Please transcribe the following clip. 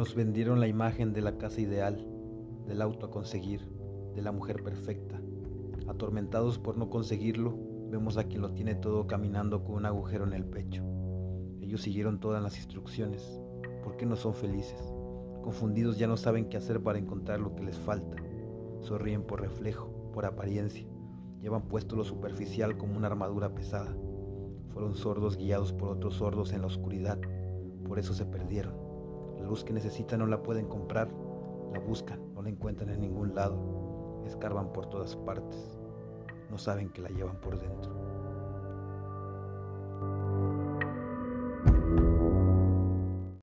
Nos vendieron la imagen de la casa ideal, del auto a conseguir, de la mujer perfecta. Atormentados por no conseguirlo, vemos a quien lo tiene todo caminando con un agujero en el pecho. Ellos siguieron todas las instrucciones. ¿Por qué no son felices? Confundidos ya no saben qué hacer para encontrar lo que les falta. Sonríen por reflejo, por apariencia. Llevan puesto lo superficial como una armadura pesada. Fueron sordos guiados por otros sordos en la oscuridad. Por eso se perdieron. La luz que necesitan no la pueden comprar. La buscan, no la encuentran en ningún lado. Escarban por todas partes. No saben que la llevan por dentro.